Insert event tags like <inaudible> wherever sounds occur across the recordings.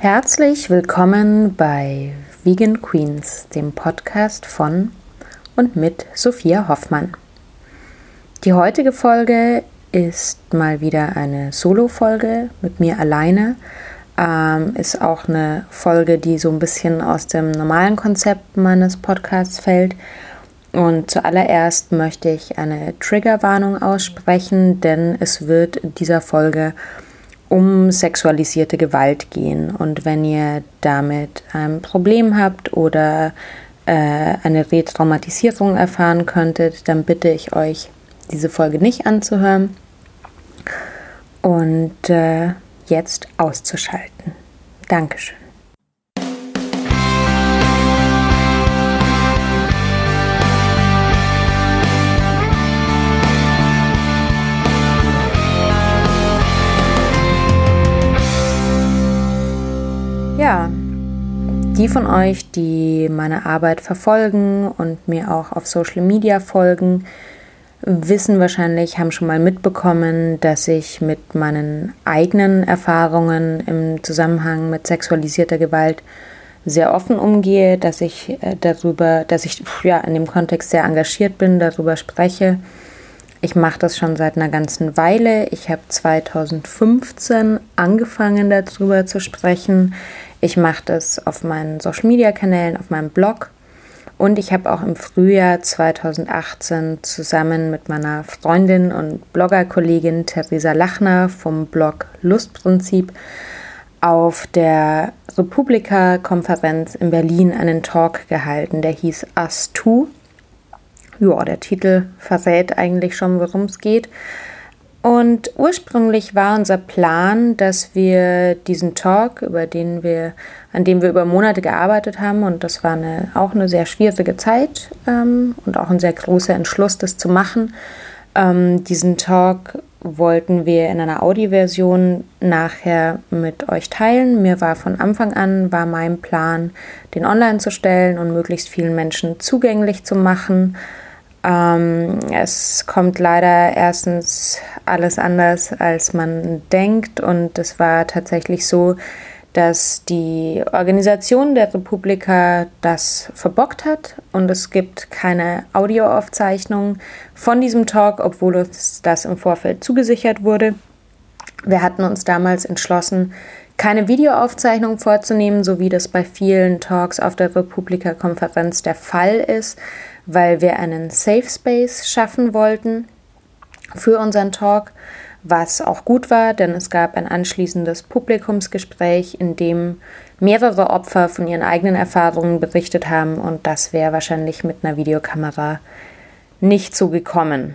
Herzlich willkommen bei Vegan Queens, dem Podcast von und mit Sophia Hoffmann. Die heutige Folge ist mal wieder eine Solo-Folge mit mir alleine. Ähm, ist auch eine Folge, die so ein bisschen aus dem normalen Konzept meines Podcasts fällt. Und zuallererst möchte ich eine Triggerwarnung aussprechen, denn es wird in dieser Folge um sexualisierte Gewalt gehen. Und wenn ihr damit ein Problem habt oder äh, eine Retraumatisierung erfahren könntet, dann bitte ich euch, diese Folge nicht anzuhören und äh, jetzt auszuschalten. Dankeschön. Die von euch, die meine Arbeit verfolgen und mir auch auf Social Media folgen, wissen wahrscheinlich, haben schon mal mitbekommen, dass ich mit meinen eigenen Erfahrungen im Zusammenhang mit sexualisierter Gewalt sehr offen umgehe, dass ich äh, darüber, dass ich ja in dem Kontext sehr engagiert bin, darüber spreche ich mache das schon seit einer ganzen Weile. Ich habe 2015 angefangen darüber zu sprechen. Ich mache das auf meinen Social-Media-Kanälen, auf meinem Blog. Und ich habe auch im Frühjahr 2018 zusammen mit meiner Freundin und Bloggerkollegin Theresa Lachner vom Blog Lustprinzip auf der Republika-Konferenz in Berlin einen Talk gehalten, der hieß Us Too ja, der Titel verrät eigentlich schon, worum es geht. Und ursprünglich war unser Plan, dass wir diesen Talk, über den wir, an dem wir über Monate gearbeitet haben, und das war eine, auch eine sehr schwierige Zeit ähm, und auch ein sehr großer Entschluss, das zu machen. Ähm, diesen Talk wollten wir in einer Audioversion nachher mit euch teilen. Mir war von Anfang an war mein Plan, den online zu stellen und möglichst vielen Menschen zugänglich zu machen. Ähm, es kommt leider erstens alles anders, als man denkt. Und es war tatsächlich so, dass die Organisation der Republika das verbockt hat und es gibt keine Audioaufzeichnung von diesem Talk, obwohl uns das im Vorfeld zugesichert wurde. Wir hatten uns damals entschlossen, keine Videoaufzeichnung vorzunehmen, so wie das bei vielen Talks auf der Republika-Konferenz der Fall ist, weil wir einen Safe Space schaffen wollten für unseren Talk, was auch gut war, denn es gab ein anschließendes Publikumsgespräch, in dem mehrere Opfer von ihren eigenen Erfahrungen berichtet haben und das wäre wahrscheinlich mit einer Videokamera nicht so gekommen.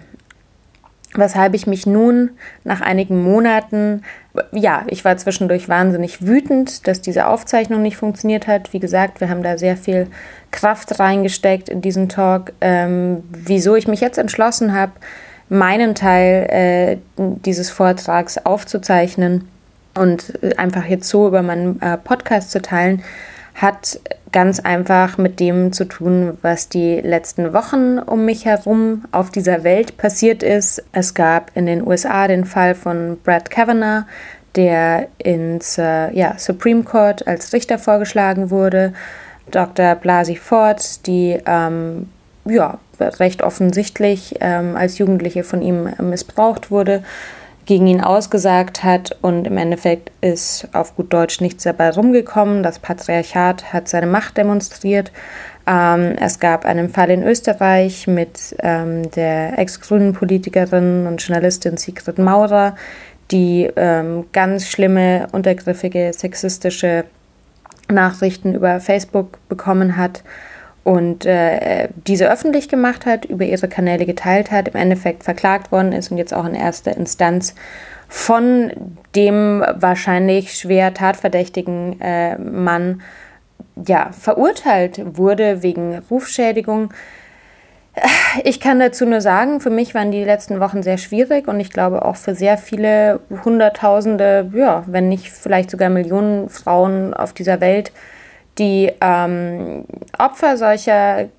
Weshalb ich mich nun nach einigen Monaten, ja, ich war zwischendurch wahnsinnig wütend, dass diese Aufzeichnung nicht funktioniert hat. Wie gesagt, wir haben da sehr viel Kraft reingesteckt in diesen Talk. Ähm, wieso ich mich jetzt entschlossen habe, meinen Teil äh, dieses Vortrags aufzuzeichnen und einfach jetzt so über meinen äh, Podcast zu teilen, hat ganz einfach mit dem zu tun, was die letzten Wochen um mich herum auf dieser Welt passiert ist. Es gab in den USA den Fall von Brad Kavanaugh, der ins äh, ja, Supreme Court als Richter vorgeschlagen wurde. Dr. Blasi Ford, die ähm, ja, recht offensichtlich ähm, als Jugendliche von ihm missbraucht wurde gegen ihn ausgesagt hat und im Endeffekt ist auf gut Deutsch nichts dabei rumgekommen. Das Patriarchat hat seine Macht demonstriert. Ähm, es gab einen Fall in Österreich mit ähm, der ex-grünen Politikerin und Journalistin Sigrid Maurer, die ähm, ganz schlimme, untergriffige, sexistische Nachrichten über Facebook bekommen hat und äh, diese öffentlich gemacht hat, über ihre Kanäle geteilt hat, im Endeffekt verklagt worden ist und jetzt auch in erster Instanz von dem wahrscheinlich schwer tatverdächtigen äh, Mann ja, verurteilt wurde wegen Rufschädigung. Ich kann dazu nur sagen, für mich waren die letzten Wochen sehr schwierig und ich glaube auch für sehr viele Hunderttausende, ja, wenn nicht vielleicht sogar Millionen Frauen auf dieser Welt die ähm, Opfer solcher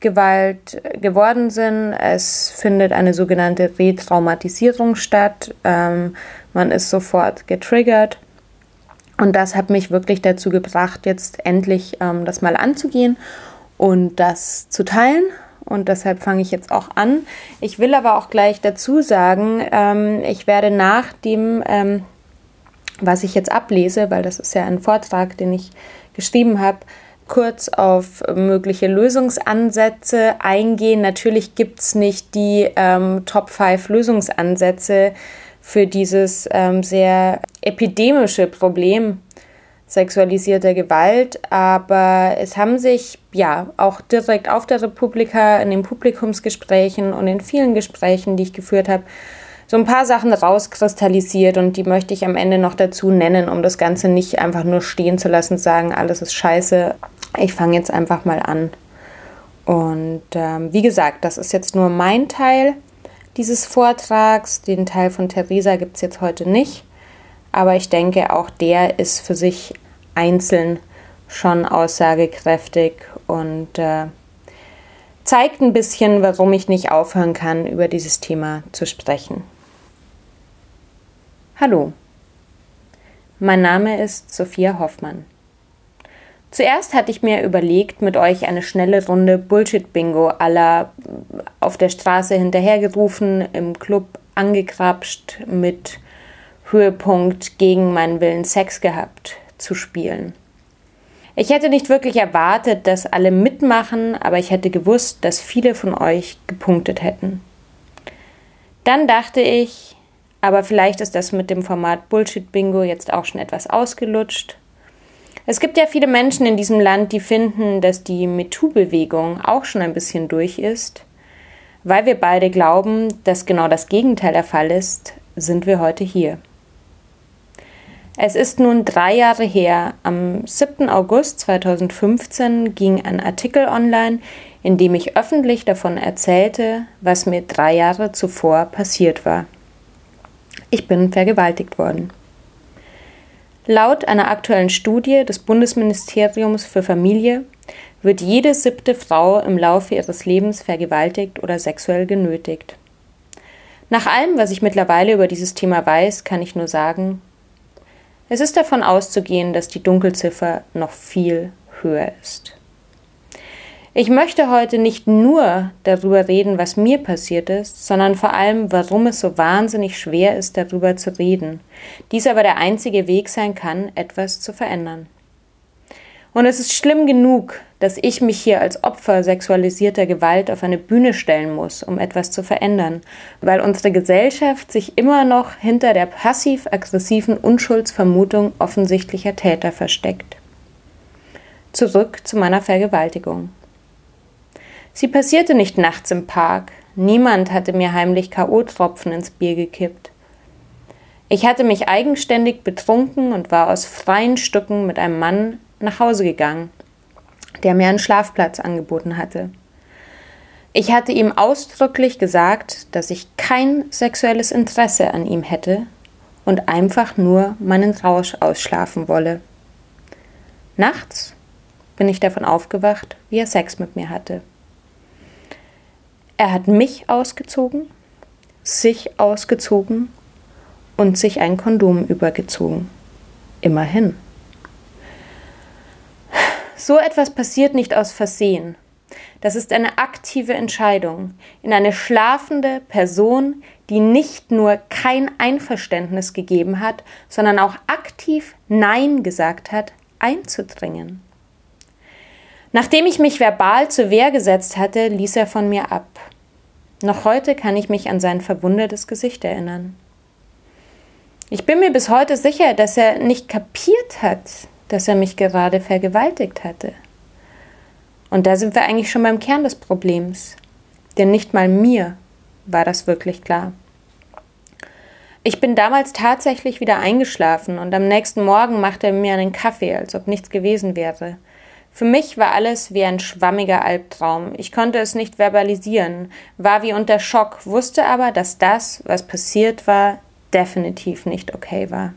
Gewalt geworden sind. Es findet eine sogenannte Retraumatisierung statt. Ähm, man ist sofort getriggert. Und das hat mich wirklich dazu gebracht, jetzt endlich ähm, das mal anzugehen und das zu teilen. Und deshalb fange ich jetzt auch an. Ich will aber auch gleich dazu sagen, ähm, ich werde nach dem, ähm, was ich jetzt ablese, weil das ist ja ein Vortrag, den ich geschrieben habe, kurz auf mögliche Lösungsansätze eingehen. Natürlich gibt es nicht die ähm, Top 5 Lösungsansätze für dieses ähm, sehr epidemische Problem sexualisierter Gewalt, aber es haben sich ja auch direkt auf der Republika in den Publikumsgesprächen und in vielen Gesprächen, die ich geführt habe, so ein paar Sachen rauskristallisiert und die möchte ich am Ende noch dazu nennen, um das Ganze nicht einfach nur stehen zu lassen und sagen, alles ist scheiße. Ich fange jetzt einfach mal an. Und ähm, wie gesagt, das ist jetzt nur mein Teil dieses Vortrags. Den Teil von Theresa gibt es jetzt heute nicht. Aber ich denke, auch der ist für sich einzeln schon aussagekräftig und äh, zeigt ein bisschen, warum ich nicht aufhören kann, über dieses Thema zu sprechen. Hallo, mein Name ist Sophia Hoffmann. Zuerst hatte ich mir überlegt, mit euch eine schnelle Runde Bullshit-Bingo aller auf der Straße hinterhergerufen, im Club angekrapscht, mit Höhepunkt gegen meinen Willen Sex gehabt zu spielen. Ich hätte nicht wirklich erwartet, dass alle mitmachen, aber ich hätte gewusst, dass viele von euch gepunktet hätten. Dann dachte ich, aber vielleicht ist das mit dem Format Bullshit Bingo jetzt auch schon etwas ausgelutscht. Es gibt ja viele Menschen in diesem Land, die finden, dass die MeToo-Bewegung auch schon ein bisschen durch ist. Weil wir beide glauben, dass genau das Gegenteil der Fall ist, sind wir heute hier. Es ist nun drei Jahre her. Am 7. August 2015 ging ein Artikel online, in dem ich öffentlich davon erzählte, was mir drei Jahre zuvor passiert war. Ich bin vergewaltigt worden. Laut einer aktuellen Studie des Bundesministeriums für Familie wird jede siebte Frau im Laufe ihres Lebens vergewaltigt oder sexuell genötigt. Nach allem, was ich mittlerweile über dieses Thema weiß, kann ich nur sagen, es ist davon auszugehen, dass die Dunkelziffer noch viel höher ist. Ich möchte heute nicht nur darüber reden, was mir passiert ist, sondern vor allem, warum es so wahnsinnig schwer ist, darüber zu reden. Dies aber der einzige Weg sein kann, etwas zu verändern. Und es ist schlimm genug, dass ich mich hier als Opfer sexualisierter Gewalt auf eine Bühne stellen muss, um etwas zu verändern, weil unsere Gesellschaft sich immer noch hinter der passiv-aggressiven Unschuldsvermutung offensichtlicher Täter versteckt. Zurück zu meiner Vergewaltigung. Sie passierte nicht nachts im Park. Niemand hatte mir heimlich K.O.-Tropfen ins Bier gekippt. Ich hatte mich eigenständig betrunken und war aus freien Stücken mit einem Mann nach Hause gegangen, der mir einen Schlafplatz angeboten hatte. Ich hatte ihm ausdrücklich gesagt, dass ich kein sexuelles Interesse an ihm hätte und einfach nur meinen Rausch ausschlafen wolle. Nachts bin ich davon aufgewacht, wie er Sex mit mir hatte. Er hat mich ausgezogen, sich ausgezogen und sich ein Kondom übergezogen. Immerhin. So etwas passiert nicht aus Versehen. Das ist eine aktive Entscheidung, in eine schlafende Person, die nicht nur kein Einverständnis gegeben hat, sondern auch aktiv Nein gesagt hat, einzudringen. Nachdem ich mich verbal zur Wehr gesetzt hatte, ließ er von mir ab. Noch heute kann ich mich an sein verwundertes Gesicht erinnern. Ich bin mir bis heute sicher, dass er nicht kapiert hat, dass er mich gerade vergewaltigt hatte. Und da sind wir eigentlich schon beim Kern des Problems. Denn nicht mal mir war das wirklich klar. Ich bin damals tatsächlich wieder eingeschlafen und am nächsten Morgen machte er mir einen Kaffee, als ob nichts gewesen wäre. Für mich war alles wie ein schwammiger Albtraum. Ich konnte es nicht verbalisieren, war wie unter Schock, wusste aber, dass das, was passiert war, definitiv nicht okay war.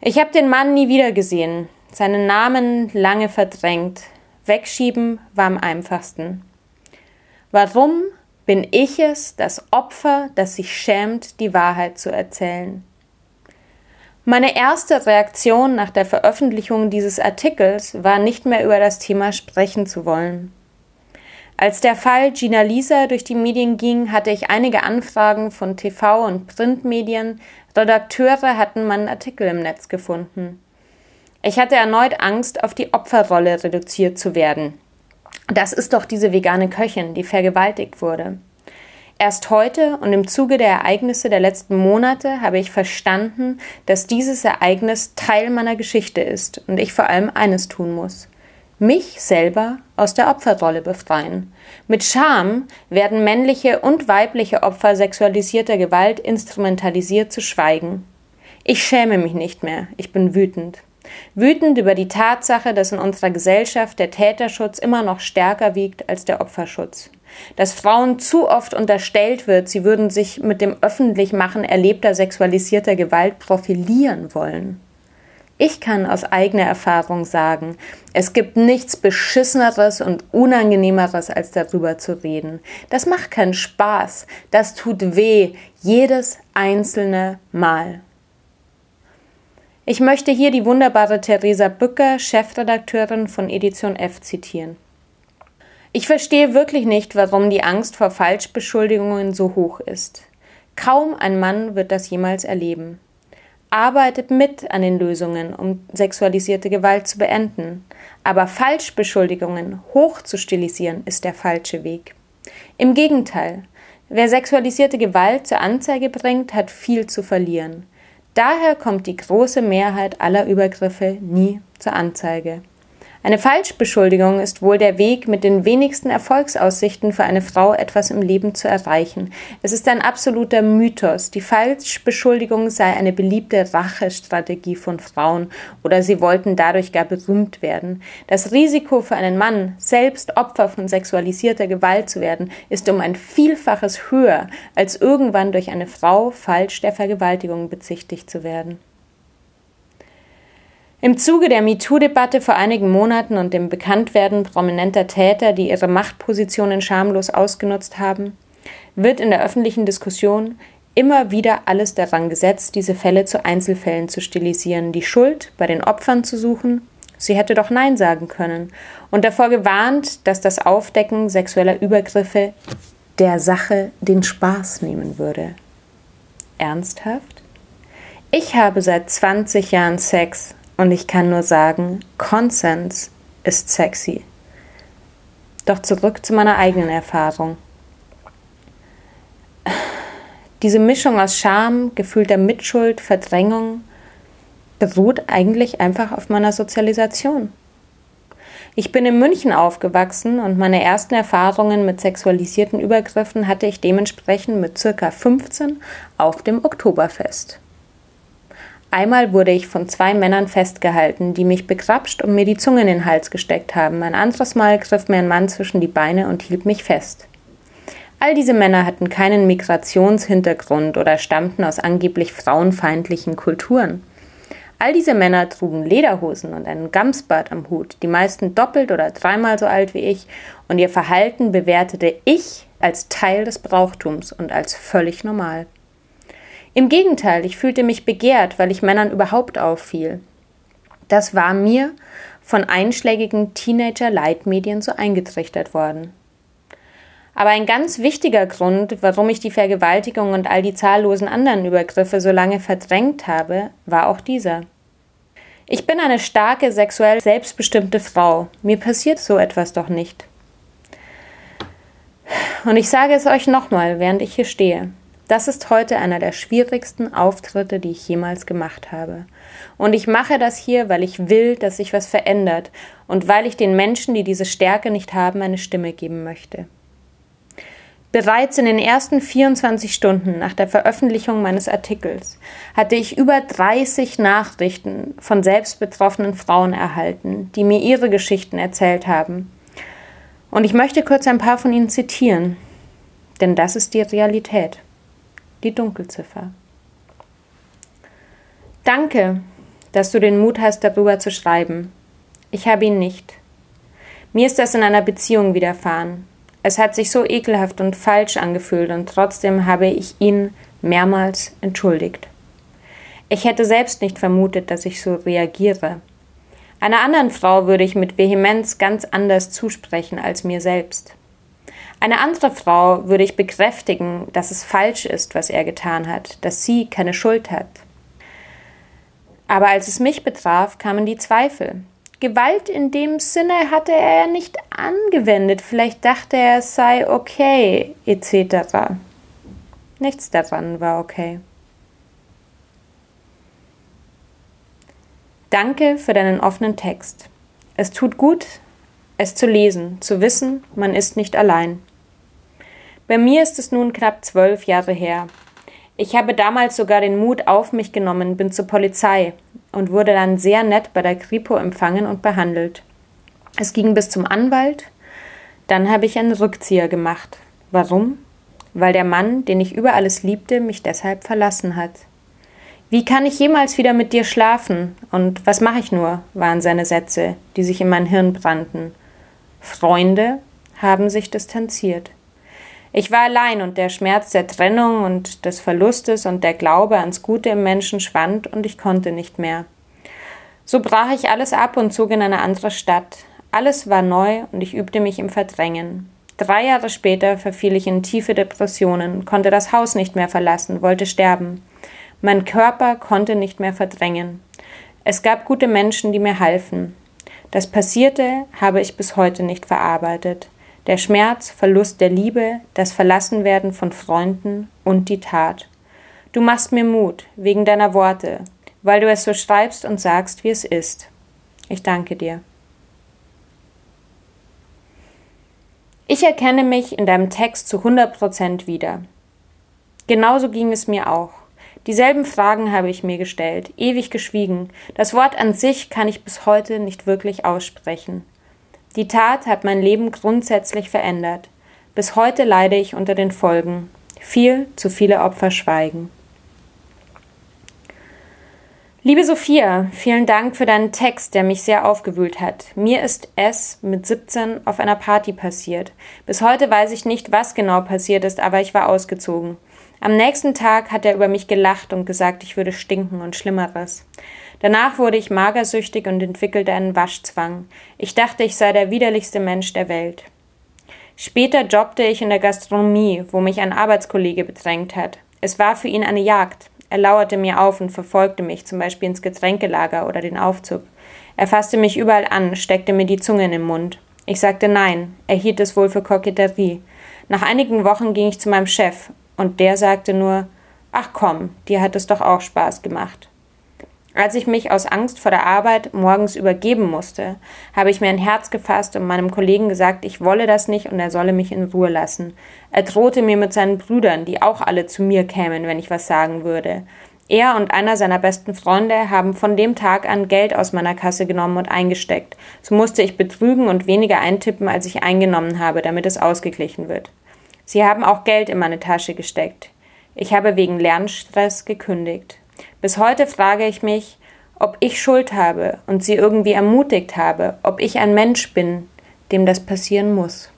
Ich habe den Mann nie wieder gesehen, seinen Namen lange verdrängt. Wegschieben war am einfachsten. Warum bin ich es, das Opfer, das sich schämt, die Wahrheit zu erzählen? Meine erste Reaktion nach der Veröffentlichung dieses Artikels war nicht mehr über das Thema sprechen zu wollen. Als der Fall Gina Lisa durch die Medien ging, hatte ich einige Anfragen von TV- und Printmedien. Redakteure hatten meinen Artikel im Netz gefunden. Ich hatte erneut Angst, auf die Opferrolle reduziert zu werden. Das ist doch diese vegane Köchin, die vergewaltigt wurde. Erst heute und im Zuge der Ereignisse der letzten Monate habe ich verstanden, dass dieses Ereignis Teil meiner Geschichte ist und ich vor allem eines tun muss. Mich selber aus der Opferrolle befreien. Mit Scham werden männliche und weibliche Opfer sexualisierter Gewalt instrumentalisiert zu schweigen. Ich schäme mich nicht mehr, ich bin wütend. Wütend über die Tatsache, dass in unserer Gesellschaft der Täterschutz immer noch stärker wiegt als der Opferschutz. Dass Frauen zu oft unterstellt wird, sie würden sich mit dem Öffentlichmachen erlebter sexualisierter Gewalt profilieren wollen. Ich kann aus eigener Erfahrung sagen, es gibt nichts Beschisseneres und Unangenehmeres, als darüber zu reden. Das macht keinen Spaß, das tut weh, jedes einzelne Mal. Ich möchte hier die wunderbare Theresa Bücker, Chefredakteurin von Edition F, zitieren. Ich verstehe wirklich nicht, warum die Angst vor Falschbeschuldigungen so hoch ist. Kaum ein Mann wird das jemals erleben. Arbeitet mit an den Lösungen, um sexualisierte Gewalt zu beenden. Aber Falschbeschuldigungen hoch zu stilisieren, ist der falsche Weg. Im Gegenteil, wer sexualisierte Gewalt zur Anzeige bringt, hat viel zu verlieren. Daher kommt die große Mehrheit aller Übergriffe nie zur Anzeige. Eine Falschbeschuldigung ist wohl der Weg mit den wenigsten Erfolgsaussichten für eine Frau, etwas im Leben zu erreichen. Es ist ein absoluter Mythos. Die Falschbeschuldigung sei eine beliebte Rachestrategie von Frauen oder sie wollten dadurch gar berühmt werden. Das Risiko für einen Mann, selbst Opfer von sexualisierter Gewalt zu werden, ist um ein Vielfaches höher, als irgendwann durch eine Frau falsch der Vergewaltigung bezichtigt zu werden. Im Zuge der MeToo-Debatte vor einigen Monaten und dem Bekanntwerden prominenter Täter, die ihre Machtpositionen schamlos ausgenutzt haben, wird in der öffentlichen Diskussion immer wieder alles daran gesetzt, diese Fälle zu Einzelfällen zu stilisieren, die Schuld bei den Opfern zu suchen, sie hätte doch Nein sagen können, und davor gewarnt, dass das Aufdecken sexueller Übergriffe der Sache den Spaß nehmen würde. Ernsthaft? Ich habe seit 20 Jahren Sex und ich kann nur sagen, Consens ist sexy. Doch zurück zu meiner eigenen Erfahrung. Diese Mischung aus Scham, gefühlter Mitschuld, Verdrängung beruht eigentlich einfach auf meiner Sozialisation. Ich bin in München aufgewachsen und meine ersten Erfahrungen mit sexualisierten Übergriffen hatte ich dementsprechend mit circa 15 auf dem Oktoberfest. Einmal wurde ich von zwei Männern festgehalten, die mich begrapscht und mir die Zunge in den Hals gesteckt haben. Ein anderes Mal griff mir ein Mann zwischen die Beine und hielt mich fest. All diese Männer hatten keinen Migrationshintergrund oder stammten aus angeblich frauenfeindlichen Kulturen. All diese Männer trugen Lederhosen und einen Gamsbart am Hut, die meisten doppelt oder dreimal so alt wie ich, und ihr Verhalten bewertete ich als Teil des Brauchtums und als völlig normal. Im Gegenteil, ich fühlte mich begehrt, weil ich Männern überhaupt auffiel. Das war mir von einschlägigen Teenager-Leitmedien so eingetrichtert worden. Aber ein ganz wichtiger Grund, warum ich die Vergewaltigung und all die zahllosen anderen Übergriffe so lange verdrängt habe, war auch dieser. Ich bin eine starke, sexuell selbstbestimmte Frau. Mir passiert so etwas doch nicht. Und ich sage es euch nochmal, während ich hier stehe. Das ist heute einer der schwierigsten Auftritte, die ich jemals gemacht habe. Und ich mache das hier, weil ich will, dass sich was verändert und weil ich den Menschen, die diese Stärke nicht haben, eine Stimme geben möchte. Bereits in den ersten 24 Stunden nach der Veröffentlichung meines Artikels hatte ich über 30 Nachrichten von selbstbetroffenen Frauen erhalten, die mir ihre Geschichten erzählt haben. Und ich möchte kurz ein paar von ihnen zitieren, denn das ist die Realität die Dunkelziffer. Danke, dass du den Mut hast, darüber zu schreiben. Ich habe ihn nicht. Mir ist das in einer Beziehung widerfahren. Es hat sich so ekelhaft und falsch angefühlt und trotzdem habe ich ihn mehrmals entschuldigt. Ich hätte selbst nicht vermutet, dass ich so reagiere. Einer anderen Frau würde ich mit Vehemenz ganz anders zusprechen als mir selbst. Eine andere Frau würde ich bekräftigen, dass es falsch ist, was er getan hat, dass sie keine Schuld hat. Aber als es mich betraf, kamen die Zweifel. Gewalt in dem Sinne hatte er nicht angewendet, vielleicht dachte er, es sei okay, etc. Nichts daran war okay. Danke für deinen offenen Text. Es tut gut, es zu lesen, zu wissen, man ist nicht allein. Bei mir ist es nun knapp zwölf Jahre her. Ich habe damals sogar den Mut auf mich genommen, bin zur Polizei und wurde dann sehr nett bei der Kripo empfangen und behandelt. Es ging bis zum Anwalt, dann habe ich einen Rückzieher gemacht. Warum? Weil der Mann, den ich über alles liebte, mich deshalb verlassen hat. Wie kann ich jemals wieder mit dir schlafen? Und was mache ich nur? waren seine Sätze, die sich in mein Hirn brannten. Freunde haben sich distanziert. Ich war allein und der Schmerz der Trennung und des Verlustes und der Glaube ans Gute im Menschen schwand und ich konnte nicht mehr. So brach ich alles ab und zog in eine andere Stadt. Alles war neu und ich übte mich im Verdrängen. Drei Jahre später verfiel ich in tiefe Depressionen, konnte das Haus nicht mehr verlassen, wollte sterben. Mein Körper konnte nicht mehr verdrängen. Es gab gute Menschen, die mir halfen. Das Passierte habe ich bis heute nicht verarbeitet. Der Schmerz, Verlust der Liebe, das Verlassenwerden von Freunden und die Tat. Du machst mir Mut, wegen deiner Worte, weil du es so schreibst und sagst, wie es ist. Ich danke dir. Ich erkenne mich in deinem Text zu 100 Prozent wieder. Genauso ging es mir auch. Dieselben Fragen habe ich mir gestellt, ewig geschwiegen. Das Wort an sich kann ich bis heute nicht wirklich aussprechen. Die Tat hat mein Leben grundsätzlich verändert. Bis heute leide ich unter den Folgen. Viel zu viele Opfer schweigen. Liebe Sophia, vielen Dank für deinen Text, der mich sehr aufgewühlt hat. Mir ist es mit 17 auf einer Party passiert. Bis heute weiß ich nicht, was genau passiert ist, aber ich war ausgezogen. Am nächsten Tag hat er über mich gelacht und gesagt, ich würde stinken und Schlimmeres. Danach wurde ich magersüchtig und entwickelte einen Waschzwang. Ich dachte, ich sei der widerlichste Mensch der Welt. Später jobbte ich in der Gastronomie, wo mich ein Arbeitskollege bedrängt hat. Es war für ihn eine Jagd. Er lauerte mir auf und verfolgte mich, zum Beispiel ins Getränkelager oder den Aufzug. Er fasste mich überall an, steckte mir die Zunge in den Mund. Ich sagte nein, er hielt es wohl für Koketterie. Nach einigen Wochen ging ich zu meinem Chef und der sagte nur, ach komm, dir hat es doch auch Spaß gemacht. Als ich mich aus Angst vor der Arbeit morgens übergeben musste, habe ich mir ein Herz gefasst und meinem Kollegen gesagt, ich wolle das nicht und er solle mich in Ruhe lassen. Er drohte mir mit seinen Brüdern, die auch alle zu mir kämen, wenn ich was sagen würde. Er und einer seiner besten Freunde haben von dem Tag an Geld aus meiner Kasse genommen und eingesteckt. So musste ich betrügen und weniger eintippen, als ich eingenommen habe, damit es ausgeglichen wird. Sie haben auch Geld in meine Tasche gesteckt. Ich habe wegen Lernstress gekündigt. Bis heute frage ich mich, ob ich Schuld habe und sie irgendwie ermutigt habe, ob ich ein Mensch bin, dem das passieren muss.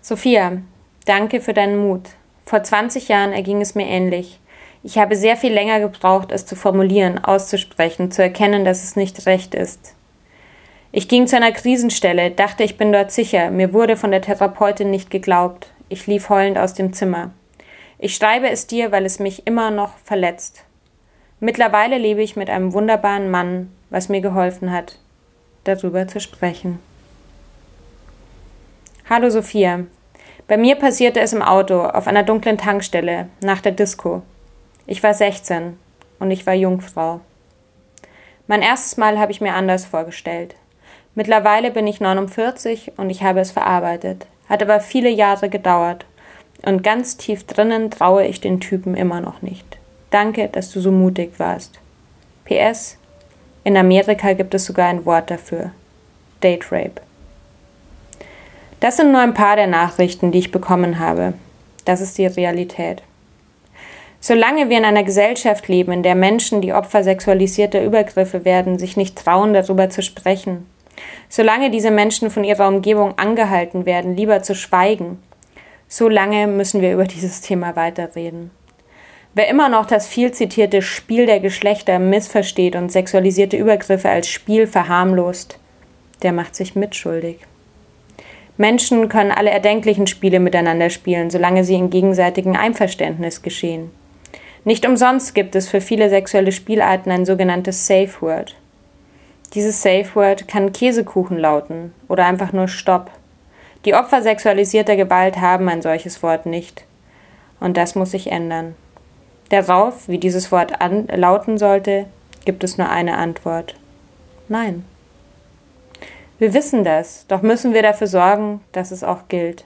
Sophia, danke für deinen Mut. Vor 20 Jahren erging es mir ähnlich. Ich habe sehr viel länger gebraucht, es zu formulieren, auszusprechen, zu erkennen, dass es nicht recht ist. Ich ging zu einer Krisenstelle, dachte, ich bin dort sicher. Mir wurde von der Therapeutin nicht geglaubt. Ich lief heulend aus dem Zimmer. Ich schreibe es dir, weil es mich immer noch verletzt. Mittlerweile lebe ich mit einem wunderbaren Mann, was mir geholfen hat, darüber zu sprechen. Hallo Sophia. Bei mir passierte es im Auto, auf einer dunklen Tankstelle, nach der Disco. Ich war 16 und ich war Jungfrau. Mein erstes Mal habe ich mir anders vorgestellt. Mittlerweile bin ich 49 und ich habe es verarbeitet. Hat aber viele Jahre gedauert. Und ganz tief drinnen traue ich den Typen immer noch nicht. Danke, dass du so mutig warst. PS. In Amerika gibt es sogar ein Wort dafür. Date Rape. Das sind nur ein paar der Nachrichten, die ich bekommen habe. Das ist die Realität. Solange wir in einer Gesellschaft leben, in der Menschen, die Opfer sexualisierter Übergriffe werden, sich nicht trauen, darüber zu sprechen, Solange diese Menschen von ihrer Umgebung angehalten werden, lieber zu schweigen, So lange müssen wir über dieses Thema weiterreden. Wer immer noch das viel zitierte Spiel der Geschlechter missversteht und sexualisierte Übergriffe als Spiel verharmlost, der macht sich mitschuldig. Menschen können alle erdenklichen Spiele miteinander spielen, solange sie in gegenseitigem Einverständnis geschehen. Nicht umsonst gibt es für viele sexuelle Spielarten ein sogenanntes Safe Word. Dieses Safe Word kann Käsekuchen lauten oder einfach nur Stopp. Die Opfer sexualisierter Gewalt haben ein solches Wort nicht. Und das muss sich ändern. Darauf, wie dieses Wort lauten sollte, gibt es nur eine Antwort. Nein. Wir wissen das, doch müssen wir dafür sorgen, dass es auch gilt.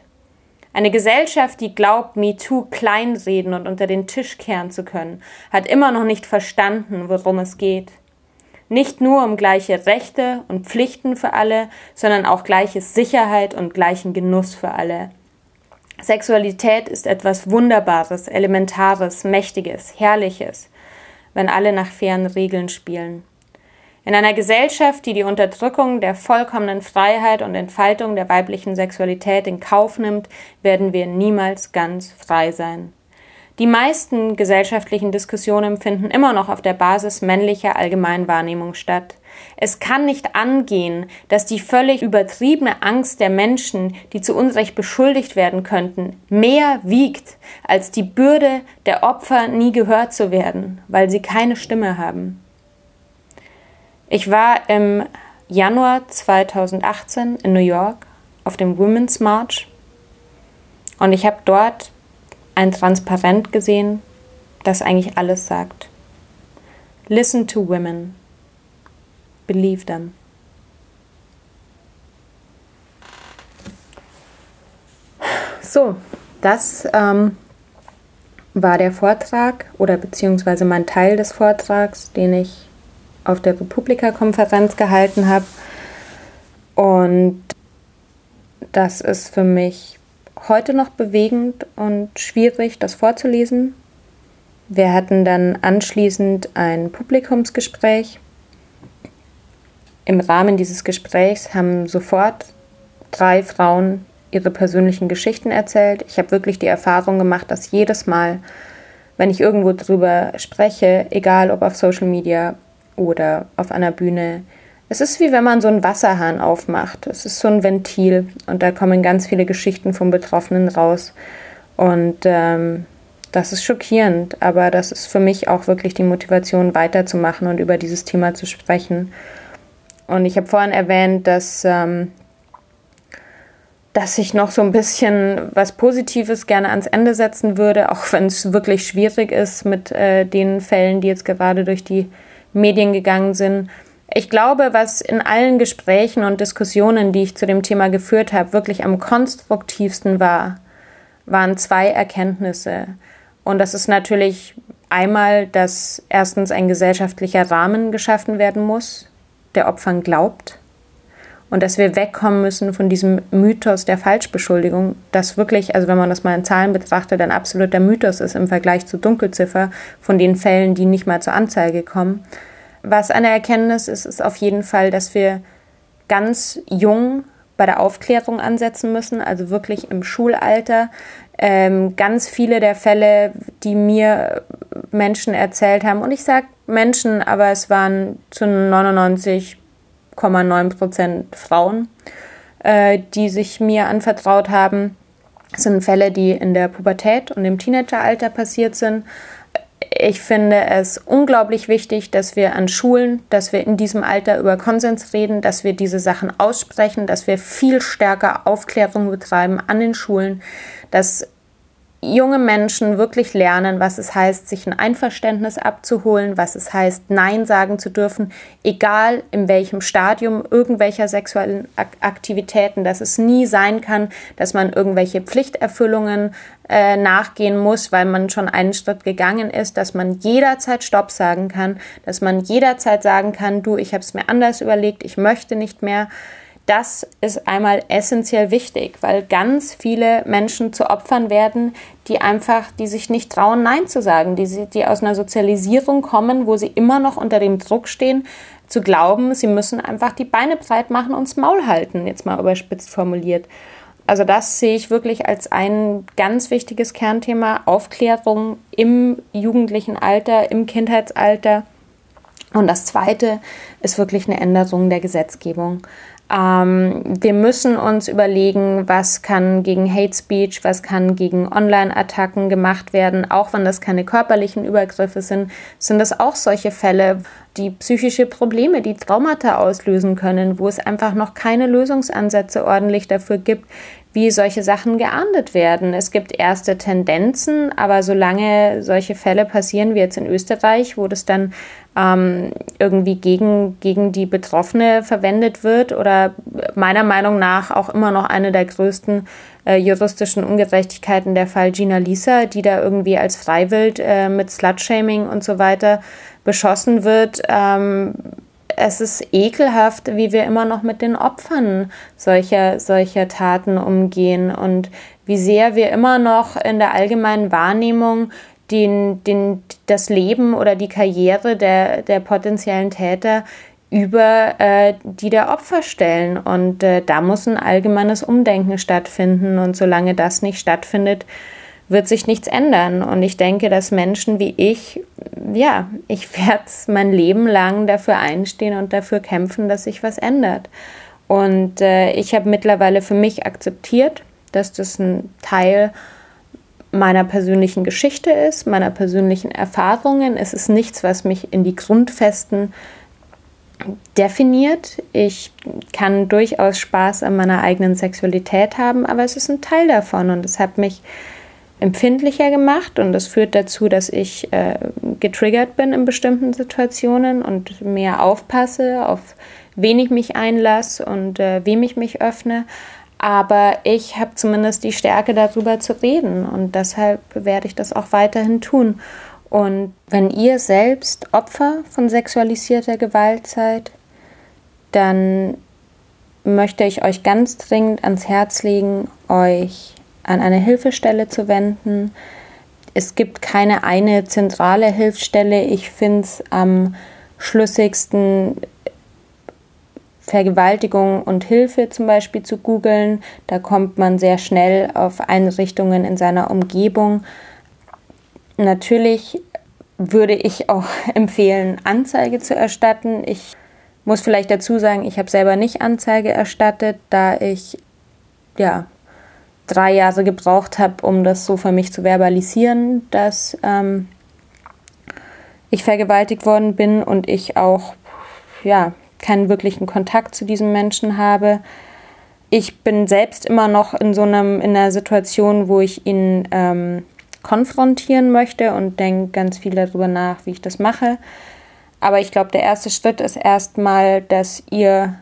Eine Gesellschaft, die glaubt, MeToo kleinreden und unter den Tisch kehren zu können, hat immer noch nicht verstanden, worum es geht. Nicht nur um gleiche Rechte und Pflichten für alle, sondern auch gleiche Sicherheit und gleichen Genuss für alle. Sexualität ist etwas Wunderbares, Elementares, Mächtiges, Herrliches, wenn alle nach fairen Regeln spielen. In einer Gesellschaft, die die Unterdrückung der vollkommenen Freiheit und Entfaltung der weiblichen Sexualität in Kauf nimmt, werden wir niemals ganz frei sein. Die meisten gesellschaftlichen Diskussionen finden immer noch auf der Basis männlicher Allgemeinwahrnehmung statt. Es kann nicht angehen, dass die völlig übertriebene Angst der Menschen, die zu Unrecht beschuldigt werden könnten, mehr wiegt als die Bürde der Opfer, nie gehört zu werden, weil sie keine Stimme haben. Ich war im Januar 2018 in New York auf dem Women's March und ich habe dort ein Transparent gesehen, das eigentlich alles sagt. Listen to women. Believe them. So, das ähm, war der Vortrag oder beziehungsweise mein Teil des Vortrags, den ich auf der Republika-Konferenz gehalten habe. Und das ist für mich heute noch bewegend und schwierig, das vorzulesen. Wir hatten dann anschließend ein Publikumsgespräch. Im Rahmen dieses Gesprächs haben sofort drei Frauen ihre persönlichen Geschichten erzählt. Ich habe wirklich die Erfahrung gemacht, dass jedes Mal, wenn ich irgendwo drüber spreche, egal ob auf Social Media oder auf einer Bühne. Es ist wie wenn man so einen Wasserhahn aufmacht. Es ist so ein Ventil und da kommen ganz viele Geschichten vom Betroffenen raus. Und ähm, das ist schockierend, aber das ist für mich auch wirklich die Motivation, weiterzumachen und über dieses Thema zu sprechen. Und ich habe vorhin erwähnt, dass, ähm, dass ich noch so ein bisschen was Positives gerne ans Ende setzen würde, auch wenn es wirklich schwierig ist mit äh, den Fällen, die jetzt gerade durch die Medien gegangen sind. Ich glaube, was in allen Gesprächen und Diskussionen, die ich zu dem Thema geführt habe, wirklich am konstruktivsten war, waren zwei Erkenntnisse. Und das ist natürlich einmal, dass erstens ein gesellschaftlicher Rahmen geschaffen werden muss, der Opfern glaubt. Und dass wir wegkommen müssen von diesem Mythos der Falschbeschuldigung, das wirklich, also wenn man das mal in Zahlen betrachtet, ein absoluter Mythos ist im Vergleich zur Dunkelziffer von den Fällen, die nicht mal zur Anzeige kommen. Was eine Erkenntnis ist, ist auf jeden Fall, dass wir ganz jung bei der Aufklärung ansetzen müssen, also wirklich im Schulalter. Ähm, ganz viele der Fälle, die mir Menschen erzählt haben, und ich sage Menschen, aber es waren zu 99 0,9 Prozent Frauen, äh, die sich mir anvertraut haben. Das sind Fälle, die in der Pubertät und im Teenageralter passiert sind. Ich finde es unglaublich wichtig, dass wir an Schulen, dass wir in diesem Alter über Konsens reden, dass wir diese Sachen aussprechen, dass wir viel stärker Aufklärung betreiben an den Schulen, dass junge Menschen wirklich lernen, was es heißt, sich ein Einverständnis abzuholen, was es heißt, Nein sagen zu dürfen, egal in welchem Stadium irgendwelcher sexuellen Aktivitäten, dass es nie sein kann, dass man irgendwelche Pflichterfüllungen äh, nachgehen muss, weil man schon einen Schritt gegangen ist, dass man jederzeit Stopp sagen kann, dass man jederzeit sagen kann, du, ich habe es mir anders überlegt, ich möchte nicht mehr das ist einmal essentiell wichtig, weil ganz viele Menschen zu Opfern werden, die einfach, die sich nicht trauen, Nein zu sagen, die, die aus einer Sozialisierung kommen, wo sie immer noch unter dem Druck stehen, zu glauben, sie müssen einfach die Beine breit machen und das Maul halten, jetzt mal überspitzt formuliert. Also das sehe ich wirklich als ein ganz wichtiges Kernthema, Aufklärung im jugendlichen Alter, im Kindheitsalter. Und das Zweite ist wirklich eine Änderung der Gesetzgebung. Ähm, wir müssen uns überlegen, was kann gegen Hate Speech, was kann gegen Online-Attacken gemacht werden, auch wenn das keine körperlichen Übergriffe sind, sind das auch solche Fälle, die psychische Probleme, die Traumata auslösen können, wo es einfach noch keine Lösungsansätze ordentlich dafür gibt, wie solche Sachen geahndet werden. Es gibt erste Tendenzen, aber solange solche Fälle passieren wie jetzt in Österreich, wo das dann ähm, irgendwie gegen, gegen die Betroffene verwendet wird oder meiner Meinung nach auch immer noch eine der größten äh, juristischen Ungerechtigkeiten der Fall Gina Lisa, die da irgendwie als Freiwild äh, mit Slutshaming und so weiter beschossen wird. Ähm, es ist ekelhaft, wie wir immer noch mit den Opfern solcher, solcher Taten umgehen und wie sehr wir immer noch in der allgemeinen Wahrnehmung den, den, das Leben oder die Karriere der, der potenziellen Täter über äh, die der Opfer stellen. Und äh, da muss ein allgemeines Umdenken stattfinden. Und solange das nicht stattfindet, wird sich nichts ändern. Und ich denke, dass Menschen wie ich, ja, ich <laughs> werde mein Leben lang dafür einstehen und dafür kämpfen, dass sich was ändert. Und äh, ich habe mittlerweile für mich akzeptiert, dass das ein Teil meiner persönlichen Geschichte ist, meiner persönlichen Erfahrungen. Es ist nichts, was mich in die Grundfesten definiert. Ich kann durchaus Spaß an meiner eigenen Sexualität haben, aber es ist ein Teil davon und es hat mich empfindlicher gemacht und das führt dazu, dass ich äh, getriggert bin in bestimmten Situationen und mehr aufpasse, auf wen ich mich einlasse und äh, wem ich mich öffne. Aber ich habe zumindest die Stärke, darüber zu reden und deshalb werde ich das auch weiterhin tun. Und wenn ihr selbst Opfer von sexualisierter Gewalt seid, dann möchte ich euch ganz dringend ans Herz legen, euch an eine Hilfestelle zu wenden. Es gibt keine eine zentrale Hilfsstelle. Ich finde es am schlüssigsten, Vergewaltigung und Hilfe zum Beispiel zu googeln. Da kommt man sehr schnell auf Einrichtungen in seiner Umgebung. Natürlich würde ich auch <laughs> empfehlen, Anzeige zu erstatten. Ich muss vielleicht dazu sagen, ich habe selber nicht Anzeige erstattet, da ich ja drei Jahre gebraucht habe, um das so für mich zu verbalisieren, dass ähm, ich vergewaltigt worden bin und ich auch ja keinen wirklichen Kontakt zu diesem Menschen habe. Ich bin selbst immer noch in so einem in einer Situation, wo ich ihn ähm, konfrontieren möchte und denke ganz viel darüber nach, wie ich das mache. Aber ich glaube, der erste Schritt ist erstmal, dass ihr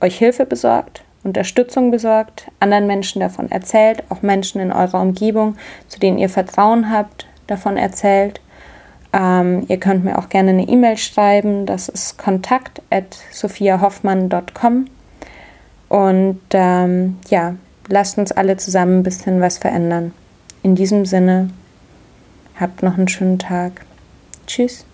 euch Hilfe besorgt, Unterstützung besorgt, anderen Menschen davon erzählt, auch Menschen in eurer Umgebung, zu denen ihr Vertrauen habt, davon erzählt. Ähm, ihr könnt mir auch gerne eine E-Mail schreiben, das ist kontakt at sophiahoffmann.com. Und ähm, ja, lasst uns alle zusammen ein bisschen was verändern. In diesem Sinne, habt noch einen schönen Tag. Tschüss.